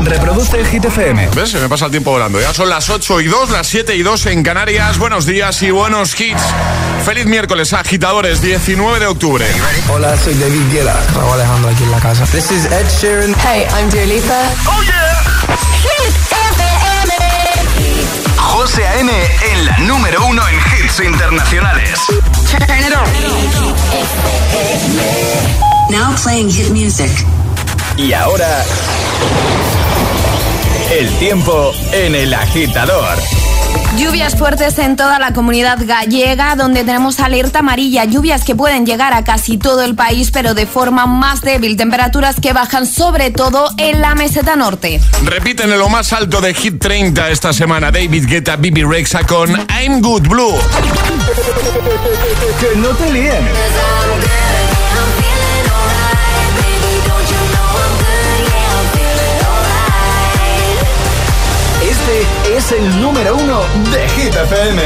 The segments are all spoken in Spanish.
Reproduce el Hit FM. ¿Ves? Se me pasa el tiempo volando. Ya son las 8 y 2, las 7 y 2 en Canarias. Buenos días y buenos hits. Feliz miércoles, agitadores, 19 de octubre. Hola, soy David Guetta. Raúl Alejandro aquí en la casa. This is Ed Sheeran. Hey, I'm Dua Lipa. ¡Oh, yeah! Hit FM. José A.M. en la número uno en hits internacionales. Turn it on. Now playing hit music. Y ahora... El tiempo en el agitador. Lluvias fuertes en toda la comunidad gallega, donde tenemos alerta amarilla. Lluvias que pueden llegar a casi todo el país, pero de forma más débil. Temperaturas que bajan sobre todo en la meseta norte. Repiten en lo más alto de Hit 30 esta semana. David Guetta, Bibi Rexa con I'm Good Blue. Que no te líen. Es el número uno de Hit FM.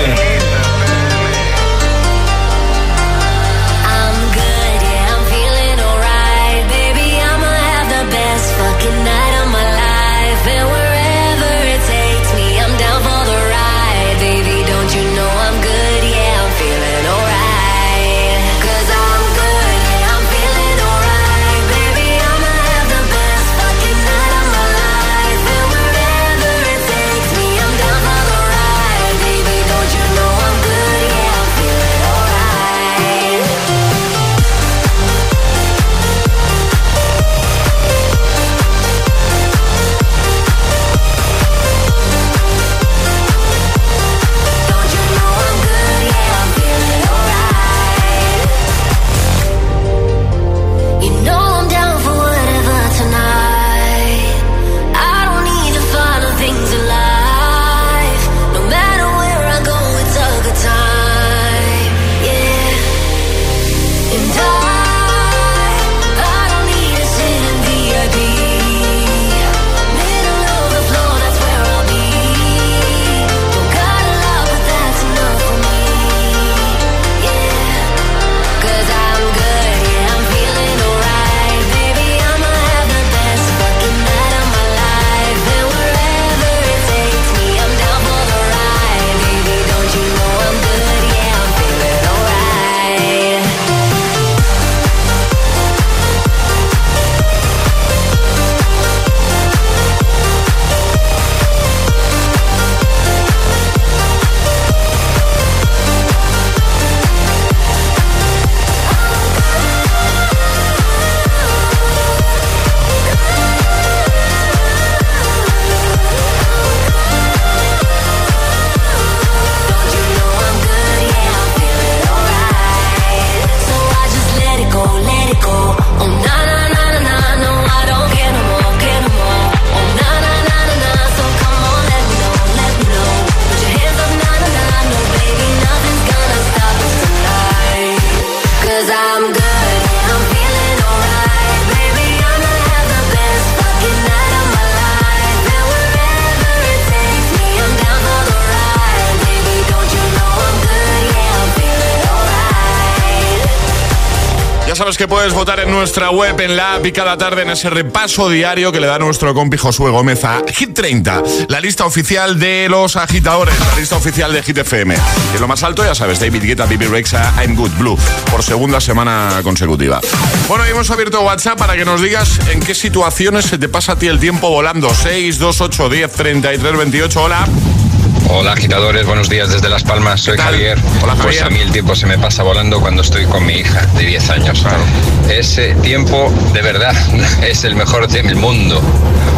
I'm good, yeah, I'm feeling alright. Baby, I'ma have the best fucking night Ya sabes que puedes votar en nuestra web, en la app y cada tarde en ese repaso diario que le da nuestro compi Josué Gómez a Hit 30, la lista oficial de los agitadores, la lista oficial de Hit FM. En lo más alto, ya sabes, David Guetta, Bibi Rexa, I'm Good Blue, por segunda semana consecutiva. Bueno, hemos abierto WhatsApp para que nos digas en qué situaciones se te pasa a ti el tiempo volando. 6, 2, 8, 10, 33, 28, hola. Hola agitadores, buenos días desde Las Palmas, soy. Javier. Hola, Pues Javier. a mí el tiempo se me pasa volando cuando estoy con mi hija de 10 años. Ese tiempo de verdad es el mejor del mundo.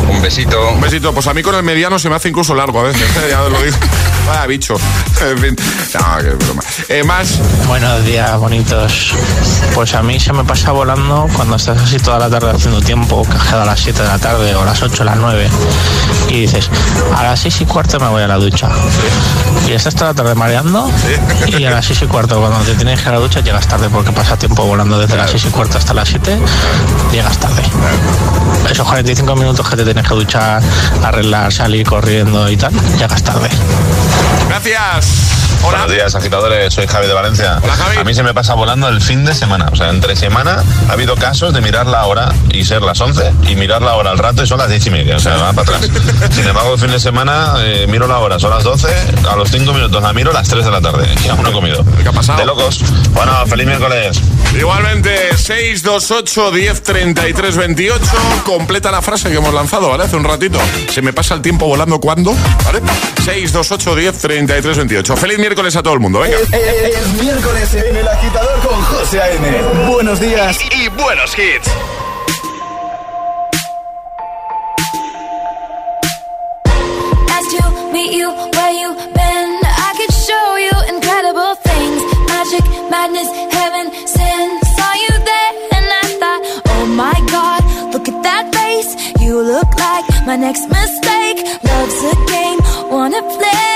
Un besito. Un besito, pues a mí con el mediano se me hace incluso largo a veces, ya os lo digo. Vaya bicho. En fin, no, qué broma. Eh, más, Buenos días, bonitos. Pues a mí se me pasa volando cuando estás así toda la tarde haciendo tiempo, cajado a las 7 de la tarde o a las 8 o las 9, y dices, a las 6 y cuarto me voy a la ducha. Y estás toda la tarde mareando, y a las 6 y cuarto, cuando te tienes que ir a la ducha, llegas tarde porque pasa tiempo volando desde las 6 y cuarto hasta las 7, llegas tarde. Esos 45 minutos que te tienes que duchar, arreglar, salir corriendo y tal, llegas tarde. gracias. Hola. Buenos días, agitadores. Soy Javi de Valencia. Hola, Javi. A mí se me pasa volando el fin de semana. O sea, entre semana ha habido casos de mirar la hora y ser las 11 y mirar la hora al rato y son las 10 y media. O sea, va para atrás. Sin embargo, el fin de semana eh, miro la hora, son las 12, a los 5 minutos la miro las 3 de la tarde y aún no he comido. ¿Qué ha pasado? De locos. Bueno, feliz miércoles. Igualmente, 628 10 33 28. Completa la frase que hemos lanzado, ¿vale? Hace un ratito. Se me pasa el tiempo volando cuando, ¿vale? 628 10 33 28. Feliz miércoles a todo el mundo, venga. Es miércoles en el agitador con José A.M. Buenos días y buenos hits. Asked you, meet you, where you been. I could show you incredible things. Magic, madness, heaven, sin. Saw you there and I thought, oh my god, look at that face. You look like my next mistake. Love's a game, wanna play.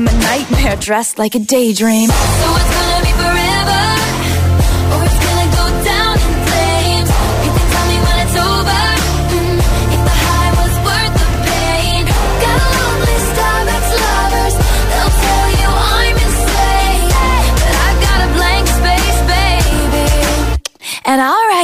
I'm a nightmare dressed like a daydream. So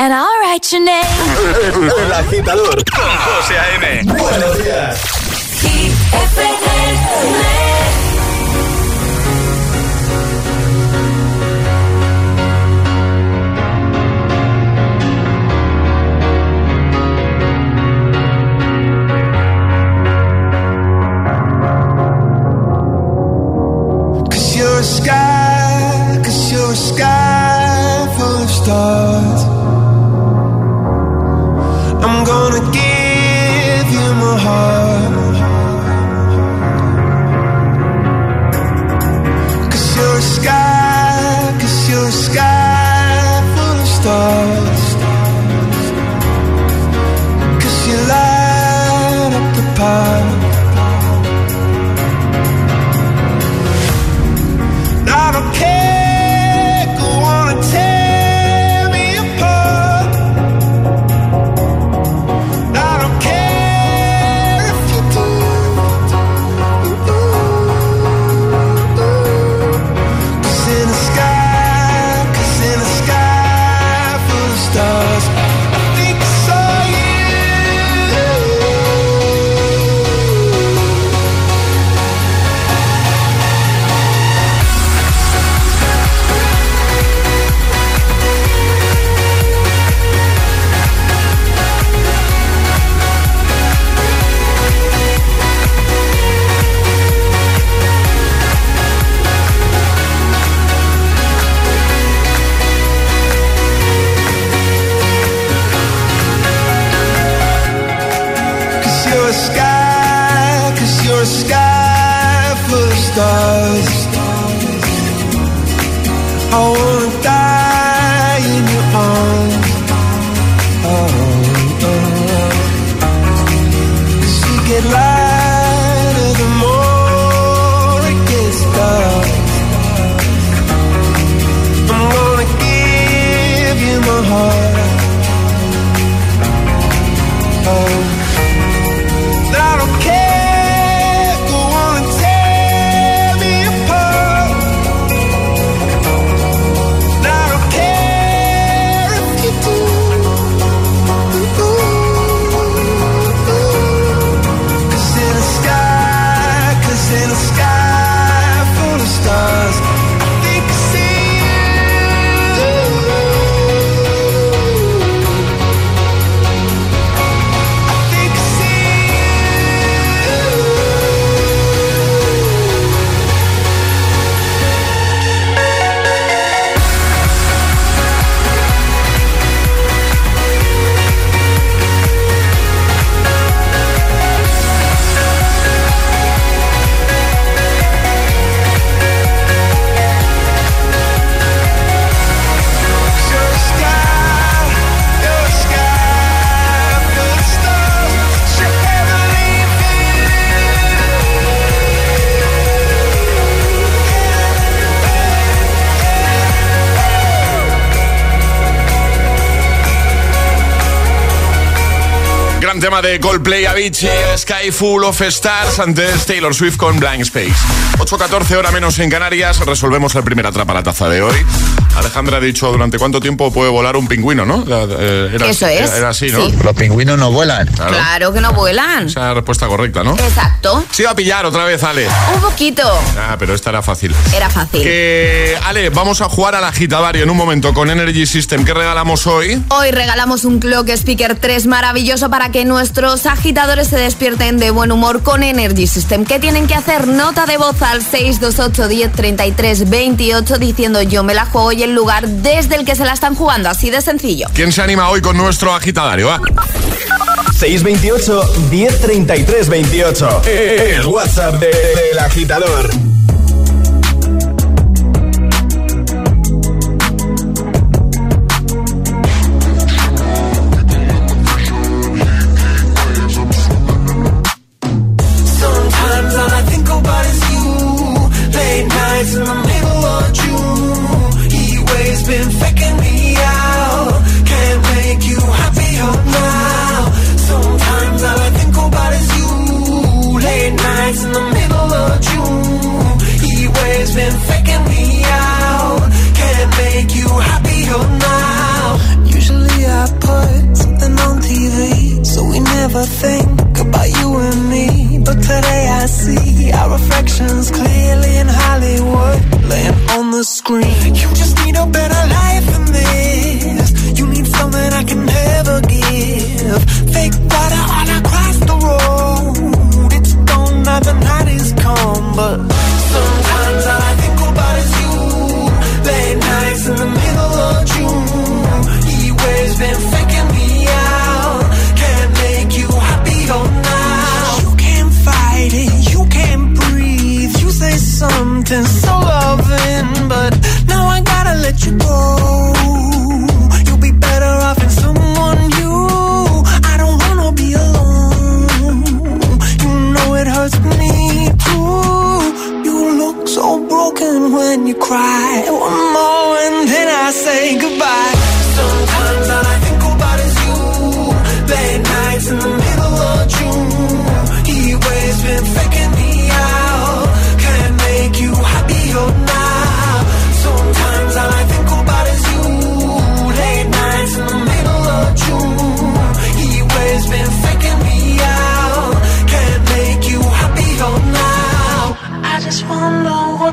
And I'll write your name. El agitador con José A.M. Buenos días. Cause you Coldplay, Avicii, Sky Full of Stars, antes Taylor Swift con Blank Space. 8.14 hora menos en Canarias, resolvemos el primer atrapa la taza de hoy. Alejandra ha dicho durante cuánto tiempo puede volar un pingüino, ¿no? Era, eh, era- Eso es, Era, era así, ¿no? sí. Los pingüinos no vuelan. Claro. Claro que no vuelan. Esa es la respuesta correcta, ¿no? Exacto. Se iba a pillar otra vez, Ale. Un poquito. Ah, pero esta era fácil. Era fácil. Que, Ale, vamos a jugar al agitadario en un momento con Energy System. ¿Qué regalamos hoy? Hoy regalamos un Clock Speaker 3 maravilloso para que nuestros agitadores se despierten de buen humor con Energy System. ¿Qué tienen que hacer? Nota de voz al 628 10 33 28 diciendo yo me la juego y el lugar desde el que se la están jugando. Así de sencillo. ¿Quién se anima hoy con nuestro agitadario? Va. 628 1033 28. El WhatsApp de- del agitador. On the screen. You just loving, but now I gotta let you go. You'll be better off in someone new. I don't wanna be alone. You know it hurts me too. You look so broken when you cry.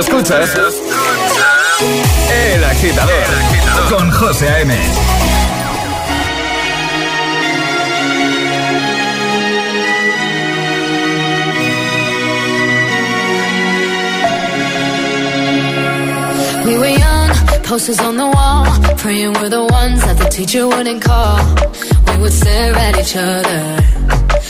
Escuchas? El agitador con José A.M. We were young, posters on the wall, praying we're the ones that the teacher wouldn't call. We would stare at each other,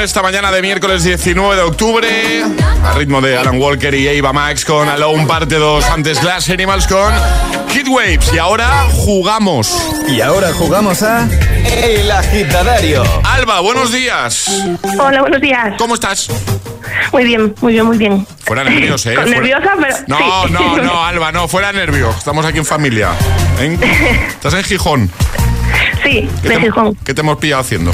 esta mañana de miércoles 19 de octubre, a ritmo de Alan Walker y Ava Max con Alone Parte 2, antes Glass Animals con Kid Waves. Y ahora jugamos. Y ahora jugamos a El agitadario. Alba, buenos días. Hola, buenos días. ¿Cómo estás? Muy bien, muy bien, muy bien. Fuera nervios, ¿eh? Fuera- nerviosa, pero. No, sí. no, no, Alba, no, fuera nervio. Estamos aquí en familia. ¿Eh? Estás en Gijón. Sí, ¿Qué de Gijón. ¿Qué te hemos pillado haciendo?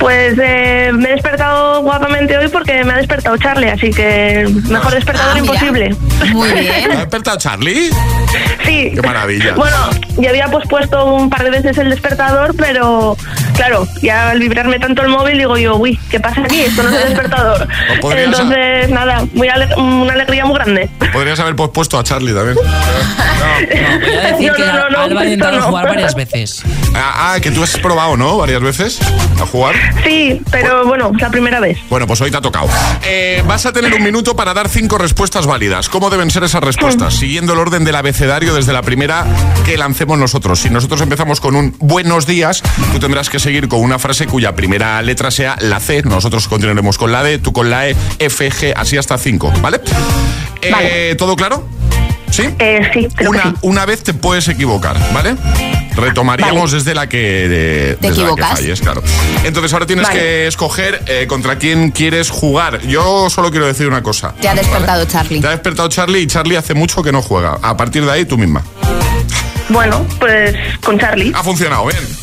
Pues eh, me he despertado guapamente hoy porque me ha despertado Charlie, así que mejor despertador Ah, imposible. Muy ¿Te ha bien. despertado Charlie? Sí. Qué maravilla. Bueno, ya había pospuesto un par de veces el despertador, pero claro, ya al vibrarme tanto el móvil digo yo, uy, ¿qué pasa aquí? Esto no es el despertador. No Entonces, nada, muy ale- una alegría muy grande. Podrías haber pospuesto a Charlie también. Voy a decir No, que no, no, no, Alba ha intentado no. jugar varias veces. Ah, ah, que tú has probado, ¿no? Varias veces a jugar. Sí, pero bueno, es la primera vez. Bueno, pues hoy te ha tocado. Eh, vas a tener un minuto para dar cinco respuestas válidas. ¿Cómo deben ser esas respuestas? Siguiendo el orden del abecedario desde la primera que lancemos nosotros. Si nosotros empezamos con un buenos días, tú tendrás que seguir con una frase cuya primera letra sea la C. Nosotros continuaremos con la D, tú con la E, F, G, así hasta cinco, ¿vale? Eh, Vale. ¿Todo claro? ¿Sí? Eh, sí, creo una, que sí. una vez te puedes equivocar, ¿vale? Retomaríamos desde la que de- Te desde la que equivocas. falles, claro. Entonces ahora tienes Vale. que escoger eh, contra quién quieres jugar. Yo solo quiero decir una cosa. Te ha despertado Charlie. Te ha despertado Charlie y Charlie hace mucho que no juega. A partir de ahí tú misma. Bueno, pues con Charlie. Ha funcionado, bien.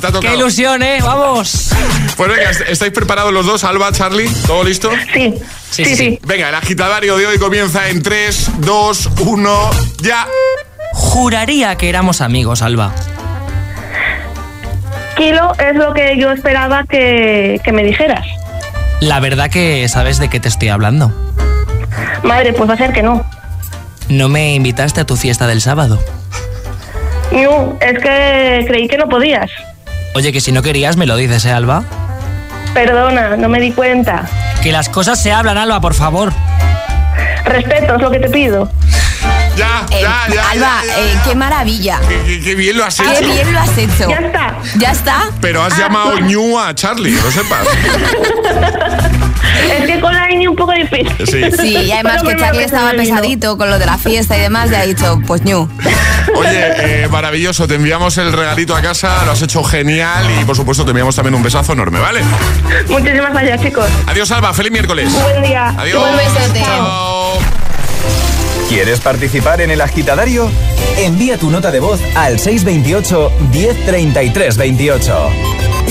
Te ha tocado. ¡Qué ilusión, eh! ¡Vamos! Pues venga, est- ¿estáis preparados los dos? Alba, Charlie, ¿todo listo? Sí, Sí, sí, sí, sí. sí. Venga, el agitadario de hoy comienza en 3, 2, 1, ya. Juraría que éramos amigos, Alba. Kilo es lo que yo esperaba que, que me dijeras. La verdad que sabes de qué te estoy hablando. Madre, pues va a ser que no. No me invitaste a tu fiesta del sábado. Ñu, es que creí que no podías. Oye, que si no querías me lo dices, ¿eh, Alba? Perdona, no me di cuenta. Que las cosas se hablan, Alba, por favor. Respeto es lo que te pido. Ya, Eh, ya, ya. Alba, ya, ya. eh, qué maravilla. Qué, qué- qué bien lo has hecho. Qué bien lo has hecho. Ya está. ¿Ya está? Pero has Ah. llamado ñu a Charlie, lo sepas. Sí. Sí, y además Pero que Charlie que estaba pesadito con lo de la fiesta y demás, y ha dicho, pues ñu. Oye, eh, maravilloso, te enviamos el regalito a casa, lo has hecho genial y por supuesto te enviamos también un besazo enorme, ¿vale? Muchísimas gracias, chicos. Adiós, Alba, feliz miércoles. Buen día. Adiós. Un besote. Chao. ¿Quieres participar en el agitadario? Envía tu nota de voz al 628 1033 28.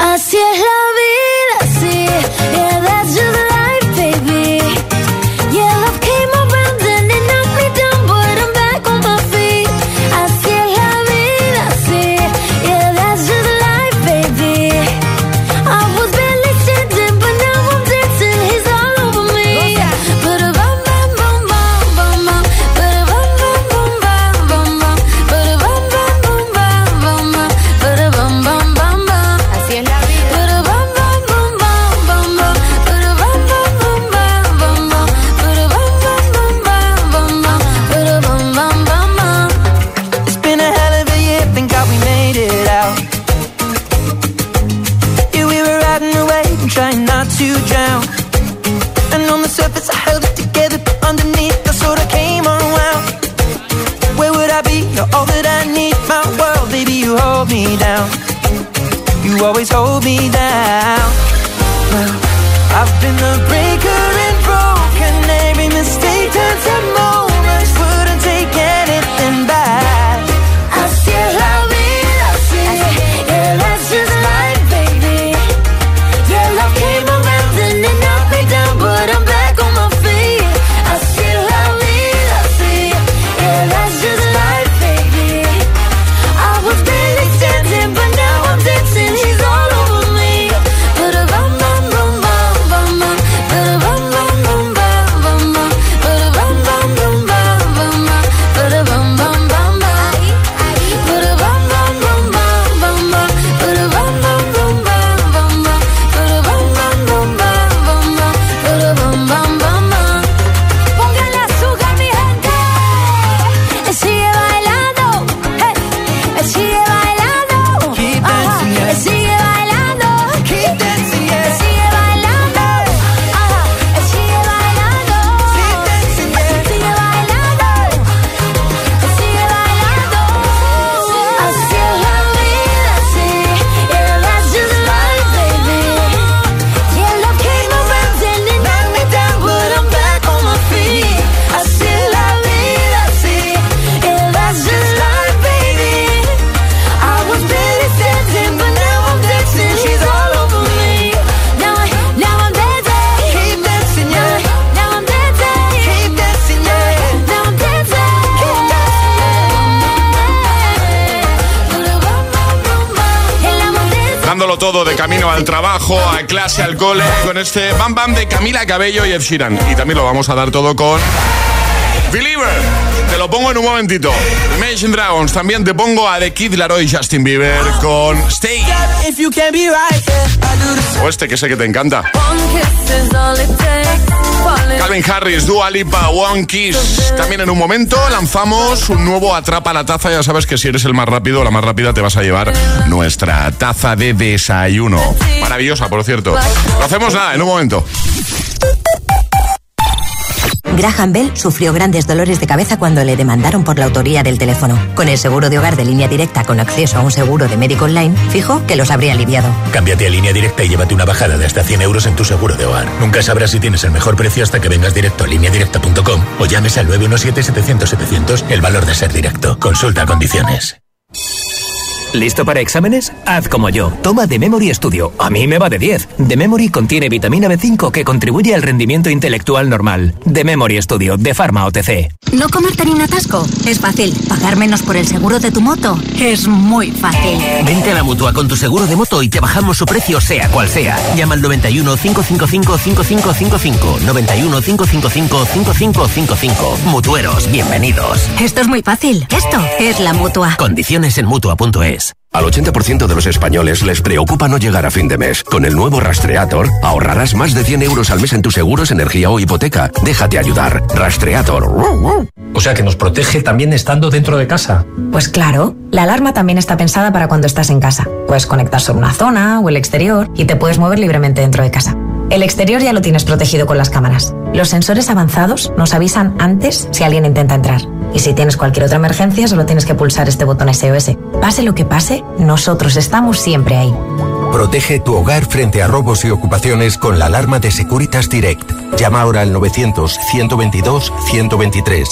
Así es la vida, así, yeah, that's just todo de camino al trabajo, a clase, al cole, con este Bam Bam de Camila Cabello y Ed Sheeran. Y también lo vamos a dar todo con Believer. Te lo pongo en un momentito. Imagine Dragons. También te pongo a The Kid Laroi y Justin Bieber con Stay. O este que sé que te encanta. Calvin Harris, Dua Lipa, One Kiss. También en un momento lanzamos un nuevo Atrapa la Taza. Ya sabes que si eres el más rápido o la más rápida te vas a llevar nuestra taza de desayuno. Maravillosa, por cierto. Lo hacemos nada, en un momento. Graham Bell sufrió grandes dolores de cabeza cuando le demandaron por la autoría del teléfono. Con el seguro de hogar de línea directa con acceso a un seguro de médico online, fijo que los habría aliviado. Cámbiate a línea directa y llévate una bajada de hasta 100 euros en tu seguro de hogar. Nunca sabrás si tienes el mejor precio hasta que vengas directo a lineadirecta.com o llames al 917-700-700 el valor de ser directo. Consulta condiciones. ¿Listo para exámenes? Haz como yo. Toma The Memory Studio. A mí me va de 10. The Memory contiene vitamina B5 que contribuye al rendimiento intelectual normal. The Memory Studio, de Pharma OTC. ¿No comerte ni un atasco? Es fácil. ¿Pagar menos por el seguro de tu moto? Es muy fácil. Vente a la mutua con tu seguro de moto y te bajamos su precio, sea cual sea. Llama al 91 555 5555. 91 555 5555. Mutueros, bienvenidos. Esto es muy fácil. Esto es la mutua. Condiciones en mutua.es. Al 80% de los españoles les preocupa no llegar a fin de mes. Con el nuevo Rastreator ahorrarás más de 100 euros al mes en tus seguros, energía o hipoteca. Déjate ayudar. Rastreator. O sea que nos protege también estando dentro de casa. Pues claro, la alarma también está pensada para cuando estás en casa. Puedes conectar sobre una zona o el exterior y te puedes mover libremente dentro de casa. El exterior ya lo tienes protegido con las cámaras. Los sensores avanzados nos avisan antes si alguien intenta entrar. Y si tienes cualquier otra emergencia, solo tienes que pulsar este botón SOS. Pase lo que pase, nosotros estamos siempre ahí. Protege tu hogar frente a robos y ocupaciones con la alarma de Securitas Direct. Llama ahora al 900-122-123.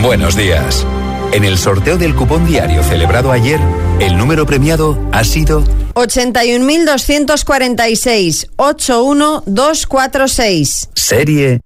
Buenos días. En el sorteo del cupón diario celebrado ayer, el número premiado ha sido 81.246 81246. serie.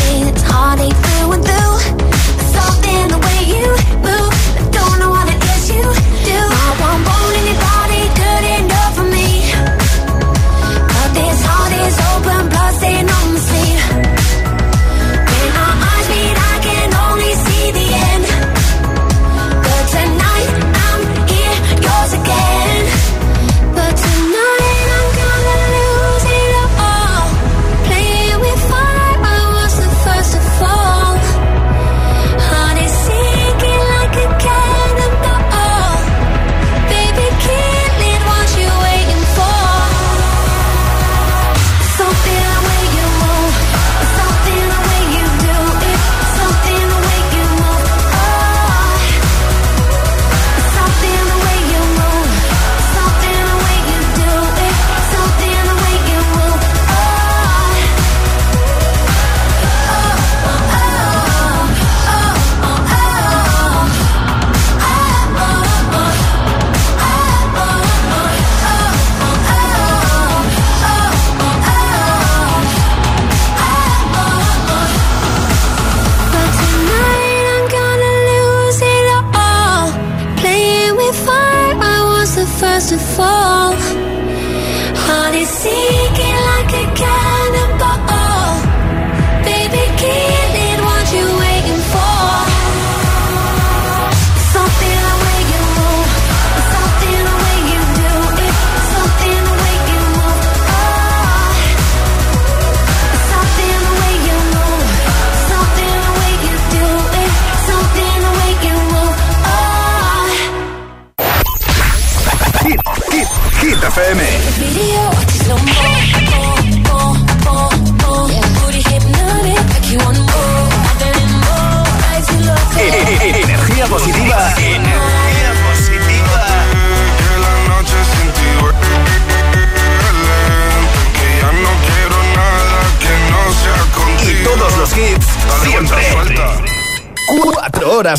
Heartache through and through.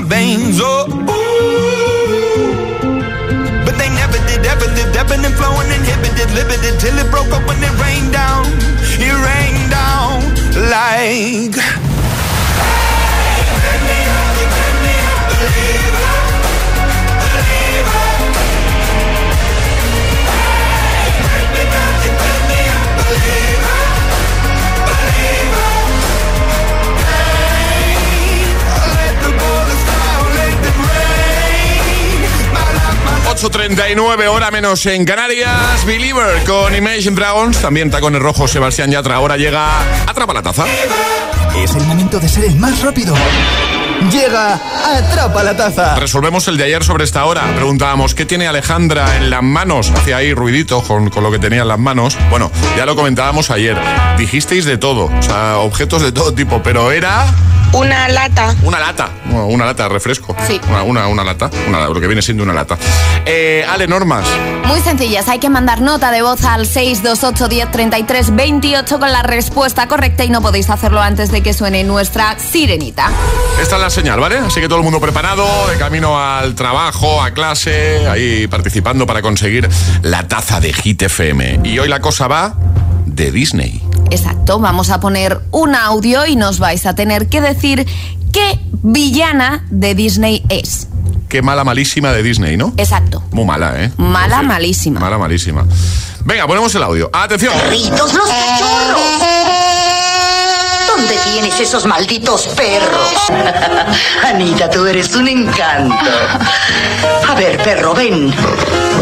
My veins. Oh, ooh. But they never did, ever lived, ebbing and flowing, inhibited, limited, till it broke up when 8.39, hora menos en Canarias. Believer con Imagine Dragons. También tacones rojos Sebastián Yatra. Ahora llega Atrapa la Taza. Es el momento de ser el más rápido. Llega Atrapa la Taza. Resolvemos el de ayer sobre esta hora. Preguntábamos, ¿qué tiene Alejandra en las manos? Hacía ahí ruidito con, con lo que tenía en las manos. Bueno, ya lo comentábamos ayer. Dijisteis de todo, o sea, objetos de todo tipo, pero era... Una lata. Una lata, una lata de refresco. Sí. Una, una, una lata, lo que viene siendo una lata. Eh, Ale, normas. Muy sencillas, hay que mandar nota de voz al 628 10 33 28 con la respuesta correcta y no podéis hacerlo antes de que suene nuestra sirenita. Esta es la señal, ¿vale? Así que todo el mundo preparado, de camino al trabajo, a clase, ahí participando para conseguir la taza de Hit FM. Y hoy la cosa va de Disney. Exacto, vamos a poner un audio y nos vais a tener que decir qué villana de Disney es. Qué mala malísima de Disney, ¿no? Exacto. Muy mala, ¿eh? Mala, malísima. Mala malísima. Venga, ponemos el audio. Atención. ¡Perritos los cachorros! ¿Dónde tienes esos malditos perros? Anita, tú eres un encanto. A ver, perro, ven.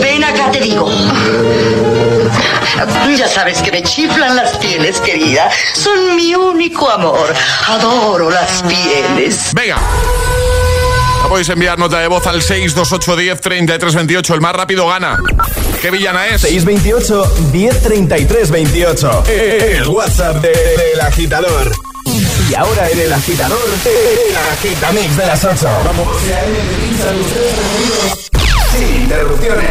Ven acá, te digo. Ya sabes que me chiflan las pieles, querida. Son mi único amor. Adoro las pieles. Venga. Podéis enviar nota de voz al 628 10 33 28. El más rápido gana. ¿Qué villana es? 628 1033 28. El WhatsApp de- del agitador. Y ahora en el agitador, el agitamix de las 8. Vamos. Sin interrupciones.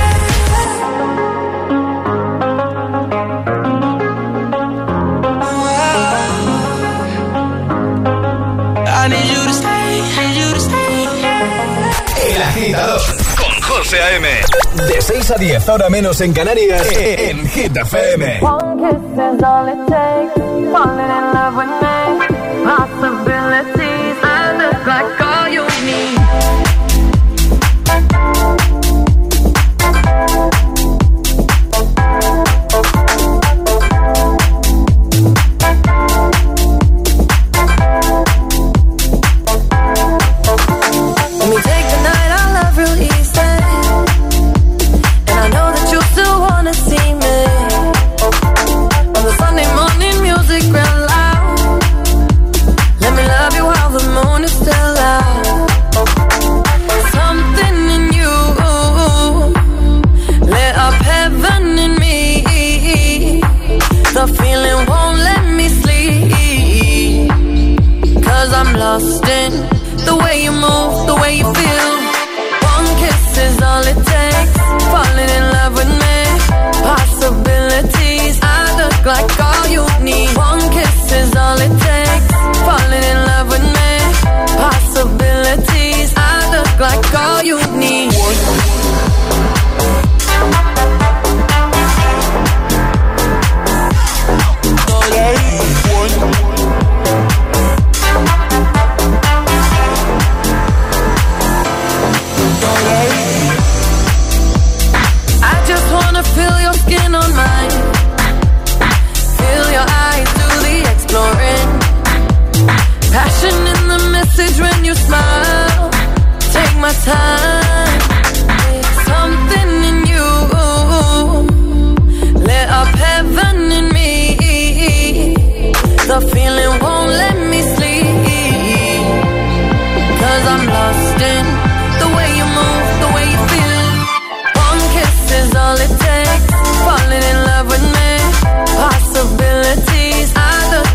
José A.M. De 6 a 10, ahora menos en Canarias, en Hit FM. One kiss is all it takes. Falling in love with me. Possibilities. I look like all you need.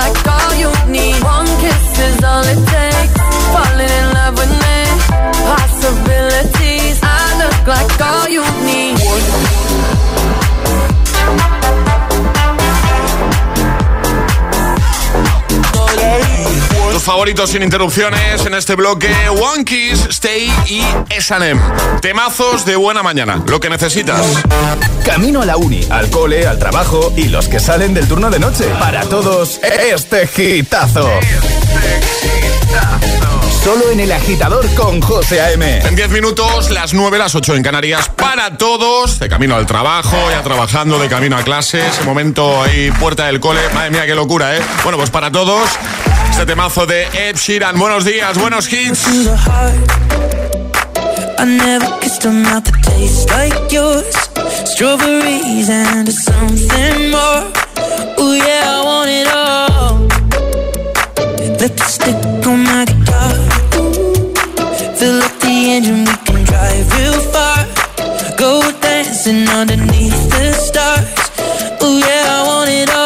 like favoritos sin interrupciones en este bloque One Kiss, Stay y S&M. Temazos de buena mañana, lo que necesitas. Camino a la uni, al cole, al trabajo y los que salen del turno de noche. Para todos, este gitazo. Solo en el agitador con José A.M. En 10 minutos, las 9, las 8 en Canarias, para todos, de camino al trabajo, ya trabajando, de camino a clases, momento ahí, puerta del cole, madre mía, qué locura, ¿eh? Bueno, pues para todos, este temazo de Ed Sheeran. Buenos días, buenos hits. I never kissed a mouth that tastes like yours. Strawberries and something more. Ooh, yeah, I want it all. Lipstick on my guitar. Fill up the engine, we can drive real far. Go dancing underneath the stars. Ooh, yeah, I want it all.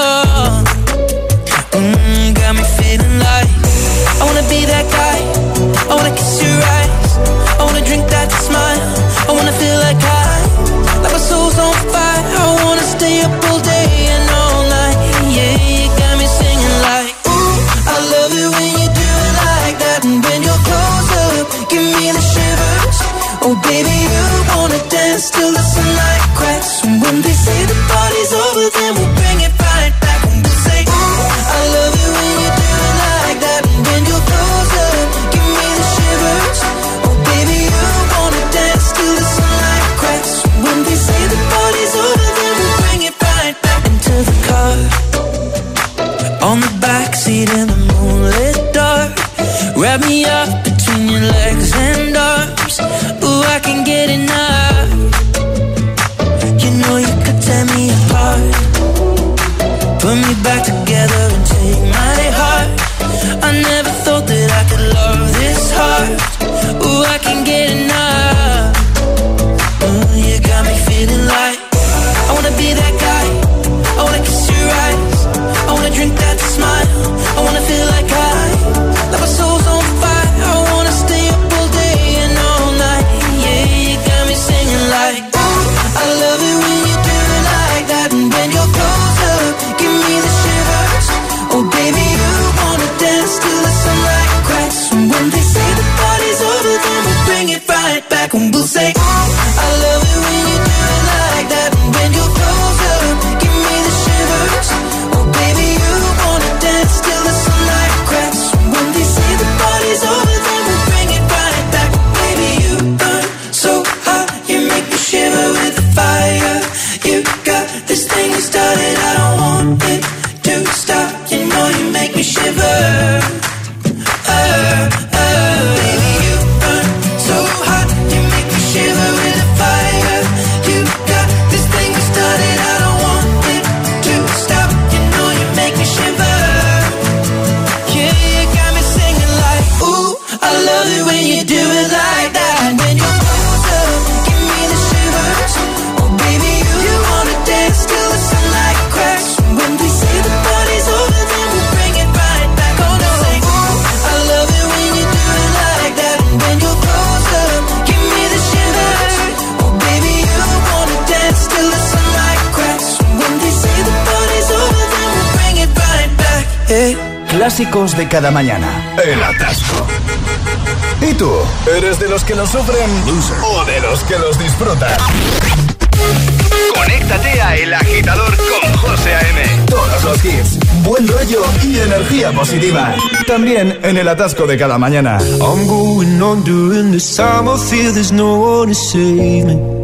de cada mañana. El atasco. ¿Y tú? ¿Eres de los que lo sufren o de los que los disfrutan? Conéctate a El Agitador con José A.M. Todos los hits, buen rollo y energía positiva. También en el atasco de cada mañana. I'm going on doing this time, there's no one to me.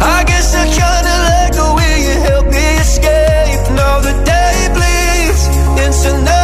I guess I kinda the way you help me escape. Now the day bleeds into nightfall,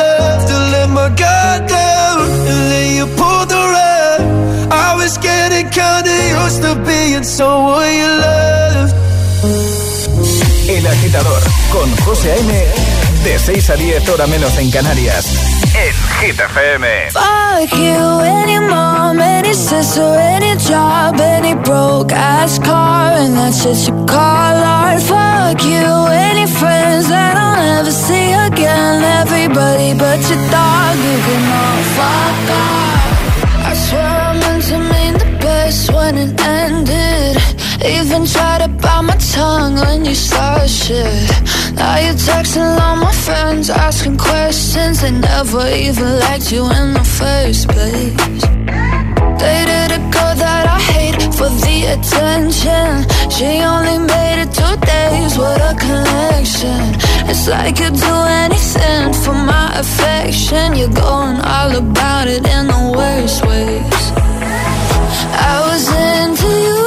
love, to. I was getting you love. El agitador con José A.M. De 6 a 10 hora menos en Canarias. En Hit FM. Fuck you, any mom, any sister, any job, any broke ass car, and that's shit you call art. Fuck you, any friends that I'll never see again. Everybody but your dog, you can all fuck off. I swear I meant to mean the best when it ended. Even tried to bite my tongue when you started shit. Now you're texting all my friends, asking questions. They never even liked you in the first place. Dated a girl that I hate for the attention. She only made it two days, what a connection. It's like you'd do anything for my affection. You're going all about it in the worst ways. I was into you,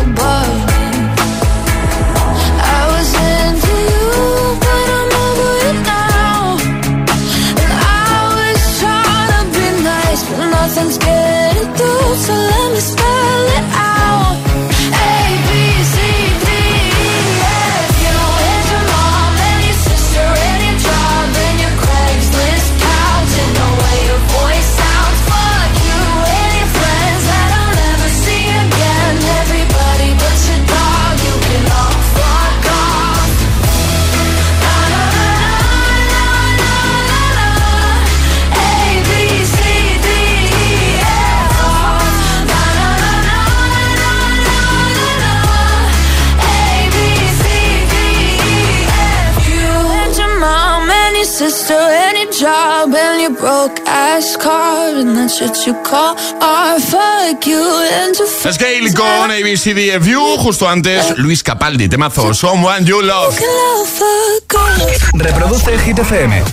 Scale con ABCDFU, justo antes Luis Capaldi, temazo Someone You Love. Reproduce el Hit FM.